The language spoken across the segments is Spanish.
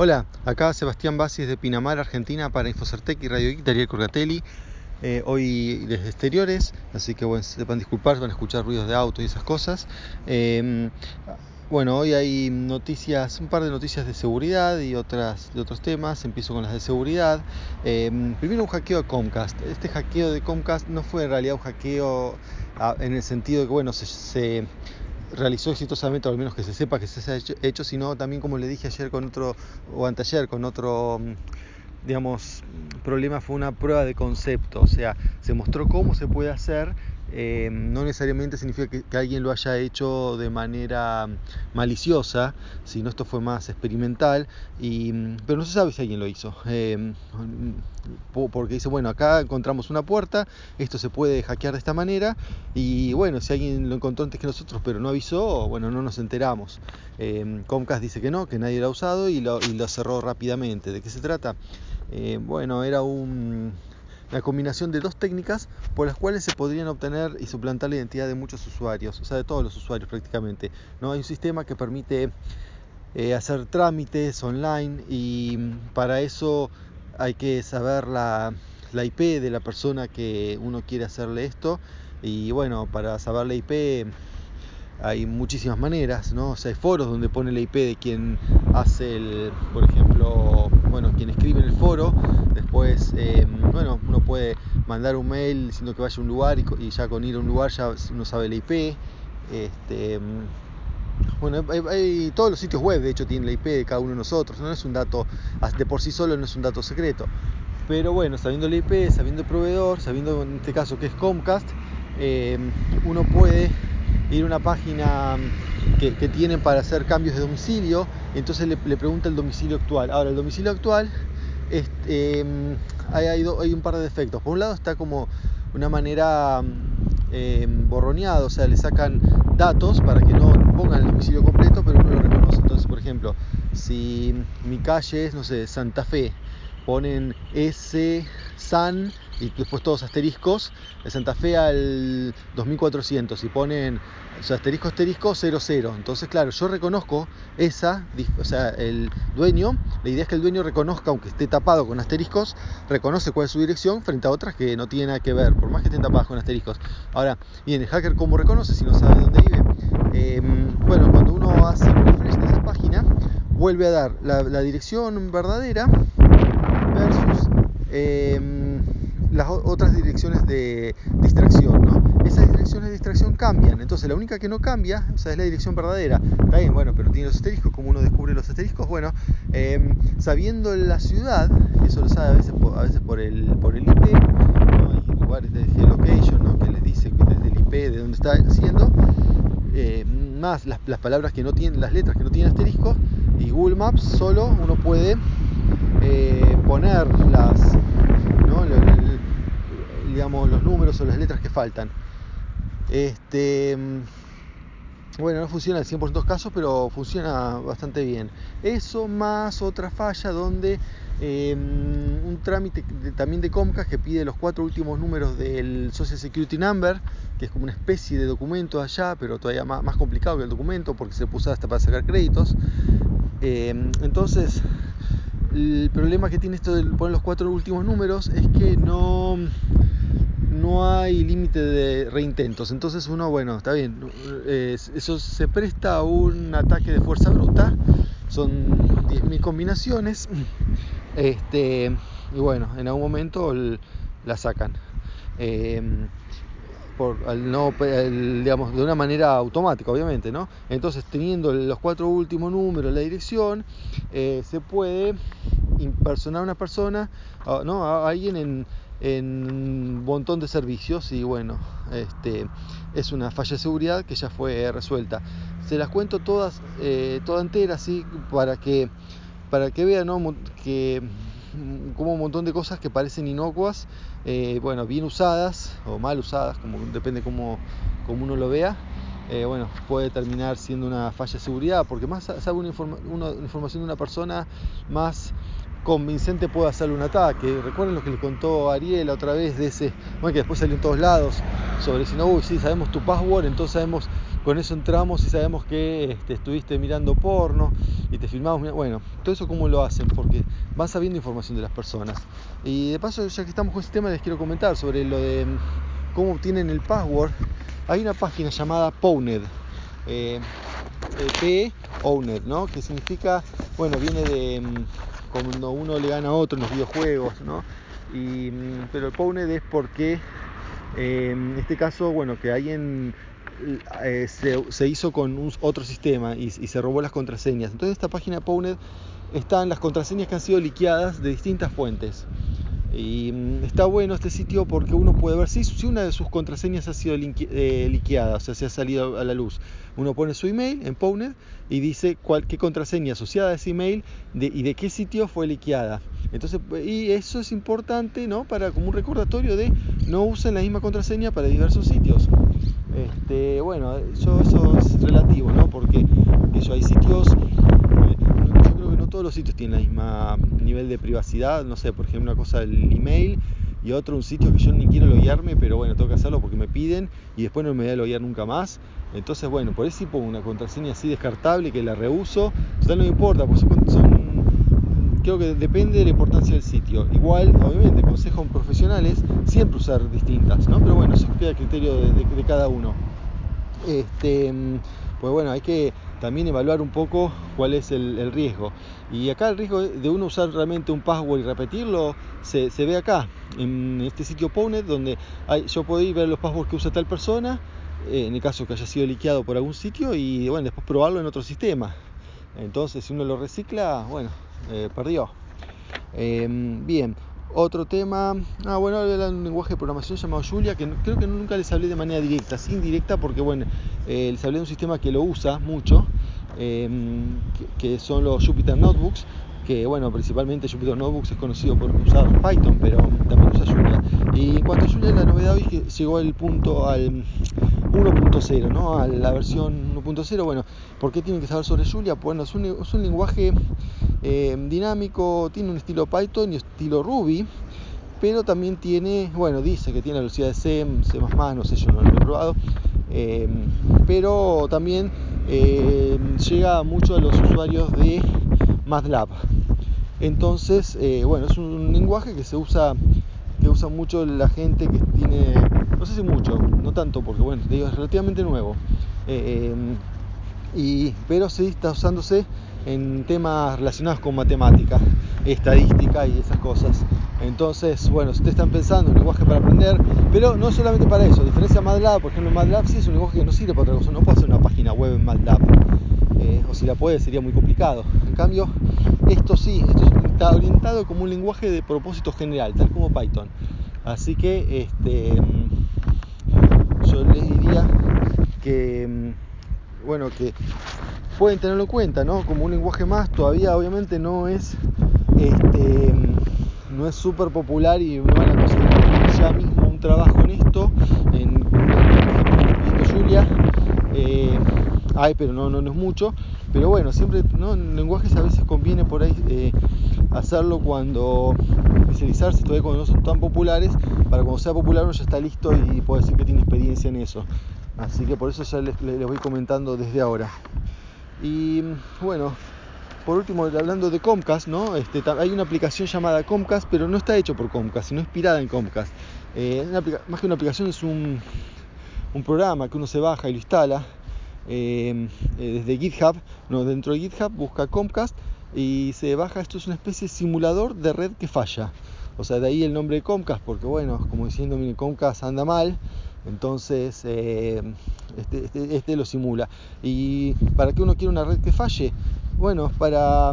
Hola, acá Sebastián Basis de Pinamar, Argentina, para Infocertec y Radio Geek, Darío Corgatelli. Eh, hoy desde exteriores, así que bueno, sepan disculpar, van a escuchar ruidos de auto y esas cosas. Eh, bueno, hoy hay noticias, un par de noticias de seguridad y otras de otros temas. Empiezo con las de seguridad. Eh, primero un hackeo a Comcast. Este hackeo de Comcast no fue en realidad un hackeo a, en el sentido de que bueno, se realizó exitosamente, o al menos que se sepa que se ha hecho, hecho, sino también como le dije ayer con otro, o anteayer con otro, mm, digamos, problema, fue una prueba de concepto, o sea, se mostró cómo se puede hacer eh, no necesariamente significa que, alguien lo haya hecho de manera maliciosa, sino esto fue más experimental, y, pero no se sabe si alguien lo hizo. Eh, porque dice, bueno, acá encontramos una puerta, esto se puede hackear de esta manera, y bueno, si alguien lo encontró antes que nosotros, pero no avisó, bueno, no nos enteramos. Eh, Comcast dice que no, que nadie lo ha usado y lo, y lo cerró rápidamente. ¿De qué se trata? Eh, bueno, era un la combinación de dos técnicas por las cuales se podrían obtener y suplantar la identidad de muchos usuarios, o sea, de todos los usuarios prácticamente. ¿no? Hay un sistema que permite eh, hacer trámites online y para eso hay que saber la, IP de la persona que uno quiere hacerle esto y bueno, para saber la IP hay muchísimas maneras, ¿no? O sea, hay foros donde pone la IP de quien hace el, por ejemplo, bueno, quien escribe en el foro, después, eh, mandar un mail diciendo que vaya a un lugar y, ya con ir a un lugar ya uno sabe la IP, este, bueno, hay, hay, todos los sitios web de hecho tienen la IP de cada uno de nosotros, no es un dato, de por sí solo no es un dato secreto, pero bueno, sabiendo la IP, sabiendo el proveedor, sabiendo en este caso que es Comcast, eh, uno puede ir a una página que, que, tienen para hacer cambios de domicilio, entonces le, pregunta el domicilio actual. Ahora, el domicilio actual es, hay, hay, hay, un par de defectos. Por un lado está como una manera eh, borroneada, o sea, le sacan datos para que no pongan el domicilio completo, pero uno lo reconoce. Entonces, por ejemplo, si mi calle es, no sé, Santa Fe, ponen S, San y después todos asteriscos, de Santa Fe al 2400 y ponen o asterisco asterisco 00. Entonces, claro, yo reconozco esa, o sea, el dueño, la idea es que el dueño reconozca, aunque esté tapado con asteriscos, reconoce cuál es su dirección frente a otras que no tienen nada que ver, por más que estén tapadas con asteriscos. Ahora, bien, el hacker cómo reconoce si no sabe dónde vive. Eh, bueno, cuando uno hace un refresh de esa página, vuelve a dar la, la dirección verdadera versus eh, las otras direcciones de distracción, ¿no? Esas direcciones de distracción cambian, entonces la única que no cambia, o sea, es la dirección verdadera. Está bien, bueno, pero tiene los asteriscos, como uno descubre los asteriscos? Bueno, eh, sabiendo la ciudad, y eso lo sabe a veces a veces por, el, por el IP, ¿no? hay lugares de geolocation, ¿no? Que les dice desde el IP de dónde está haciendo, eh, más las, las, palabras que no tienen, las letras que no tienen asteriscos, y Google Maps solo uno puede eh, poner las, ¿no? Digamos, los números o las letras que faltan. Este, bueno, no funciona al 100% de los casos, pero funciona bastante bien. Eso más otra falla donde eh, un trámite también de Comcast que pide los cuatro últimos números del Social Security Number, que es como una especie de documento allá, pero todavía más, complicado que el documento porque se puso hasta para sacar créditos. Eh, entonces, el problema que tiene esto de poner los cuatro últimos números es que no no hay límite de reintentos. Entonces uno, bueno, está bien, eso se presta a un ataque de fuerza bruta. Son 10.000 combinaciones. Este, y bueno, en algún momento la sacan. Eh, por, al no, digamos, de una manera automática, obviamente, ¿no? Entonces, teniendo los cuatro últimos números, la dirección, eh, se puede impersonar a una persona, ¿no? A alguien en, un montón de servicios y bueno, este, es una falla de seguridad que ya fue resuelta. Se las cuento todas, eh, toda entera, así, para que, para que vean ¿no? que como un montón de cosas que parecen inocuas, eh, bueno, bien usadas o mal usadas, como depende cómo, cómo uno lo vea, eh, bueno, puede terminar siendo una falla de seguridad, porque más sabe una información de una persona, más convincente puede hacerle un ataque. Recuerden lo que le contó Ariel otra vez de ese, bueno, que después salió en todos lados, sobre si no, uy, sí, sabemos tu password, entonces sabemos con eso entramos y sabemos que este, estuviste mirando porno y te filmamos. Bueno, todo eso cómo lo hacen, porque van sabiendo información de las personas. Y de paso, ya que estamos con este tema, les quiero comentar sobre lo de mm, cómo obtienen el password. Hay una página llamada Pwned. Eh, eh, P Owned, ¿no? Que significa, bueno, viene de mm, cuando uno le gana a otro en los videojuegos, ¿no? Y, mm, pero el Pwned es porque eh, en este caso, bueno, que alguien eh, se, hizo con otro sistema y, se robó las contraseñas. Entonces esta página Pwned están las contraseñas que han sido liqueadas de distintas fuentes. Y mm, está bueno este sitio porque uno puede ver si, si una de sus contraseñas ha sido eh, liqueada, o sea, se ha salido a la luz. Uno pone su email en Pwned y dice cuál, qué contraseña asociada a ese email y de qué sitio fue liqueada. Entonces, y eso es importante, ¿no? Para como un recordatorio de no usen la misma contraseña para diversos sitios. Este, bueno, eso, eso es relativo, ¿no? Porque eso, hay sitios los sitios tienen el mismo nivel de privacidad. No sé, por ejemplo, una cosa el email y otro un sitio que yo ni quiero loguearme, pero bueno, tengo que hacerlo porque me piden y después no me voy a loguear nunca más. Entonces, bueno, por eso pongo una contraseña así descartable que la reuso. Total no me importa, porque son, creo que depende de la importancia del sitio. Igual, obviamente, consejo profesionales siempre usar distintas, ¿no? Pero bueno, eso queda a criterio de cada uno. Este, pues bueno, hay que también evaluar un poco cuál es el, riesgo. Y acá el riesgo de uno usar realmente un password y repetirlo se, ve acá, en este sitio Pwned, donde yo puedo ir ver los passwords que usa tal persona, eh, en el caso que haya sido liqueado por algún sitio, y bueno, después probarlo en otro sistema. Entonces, si uno lo recicla, bueno, eh, perdió. Em, bien, otro tema, ah bueno, era un lenguaje de programación llamado Julia, que creo que nunca les hablé de manera directa, sí indirecta porque bueno, eh, les hablé de un sistema que lo usa mucho, em, que, son los Jupyter Notebooks, que bueno, principalmente Jupyter Notebooks es conocido por usar Python, pero también usa Julia. Y en cuanto a Julia, la novedad hoy es que llegó el punto al 1.0, ¿no? A la versión 1.0, bueno, ¿por qué tienen que saber sobre Julia? Bueno, es un, es un lenguaje eh, dinámico, tiene un estilo Python y estilo Ruby, pero también tiene, bueno, dice que tiene la velocidad de C, C++, no sé, yo no lo he probado, eh, pero también eh, llega mucho a los usuarios de MATLAB. Entonces, bueno, es un lenguaje que se usa que usa mucho la gente que tiene, no sé si mucho, no tanto, porque bueno, digo, es relativamente nuevo, pero sí está usándose en temas relacionados con matemática, estadística y esas cosas. Entonces, bueno, si ustedes están pensando en un lenguaje para aprender, pero no solamente para eso, a diferencia de MATLAB, por ejemplo, MATLAB sí es un lenguaje que no sirve para otra cosa, no puede hacer una página web en MATLAB, eh, o si la puede sería muy complicado. En cambio, esto sí, esto está orientado como un lenguaje de propósito general, tal como Python. Así que, este, yo les diría que, mm, bueno, que pueden tenerlo en cuenta, ¿no? Como un lenguaje más, todavía obviamente no es este, no es súper popular y no van a conseguir ya mismo un trabajo en esto, en, Julia, eh, hay, pero no, no, es mucho, pero bueno, siempre ¿no? en lenguajes a veces conviene por ahí eh, hacerlo cuando especializarse todavía cuando no son tan populares, para cuando sea popular uno ya está listo y puede decir que tiene experiencia en eso. Así que por eso ya les, les voy comentando desde ahora. Y bueno, por último, hablando de Comcast, ¿no? Este, hay una aplicación llamada Comcast, pero no está hecho por Comcast, sino inspirada en Comcast. Eh, más que una aplicación es un, programa que uno se baja y lo instala eh, eh, desde GitHub. ¿no? Dentro de GitHub busca Comcast y se baja. Esto es una especie de simulador de red que falla. O sea, de ahí el nombre de Comcast, porque bueno, como diciendo, mire, Comcast anda mal, entonces eh, este, este, este, lo simula. ¿Y para qué uno quiere una red que falle? Bueno, para,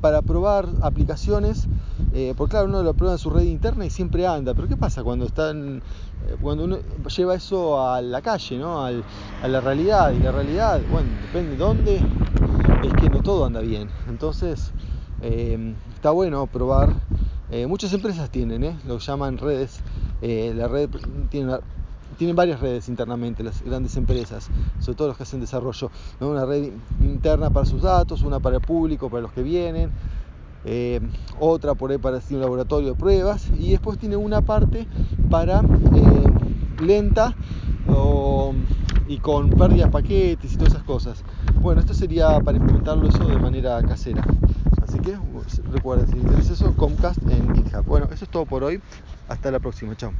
para probar aplicaciones, eh, porque claro, uno lo prueba en su red interna y siempre anda, pero ¿qué pasa cuando están eh, cuando uno lleva eso a la calle, ¿no? a la realidad? Y la realidad, bueno, depende de dónde, es que no todo anda bien. Entonces, está bueno probar. muchas empresas tienen, lo llaman redes. la red tiene una, tienen varias redes internamente, las grandes empresas, sobre todo los que hacen desarrollo. Una red interna para sus datos, una para el público, para los que vienen, eh, otra por ahí para un laboratorio de pruebas y después tiene una parte para eh, lenta o y con pérdidas paquetes y todas esas cosas. Bueno, esto sería para implementarlo eso de manera casera. Así que recuerden, si interesa eso, Comcast en GitHub. Bueno, eso es todo por hoy. Hasta la próxima. Chao.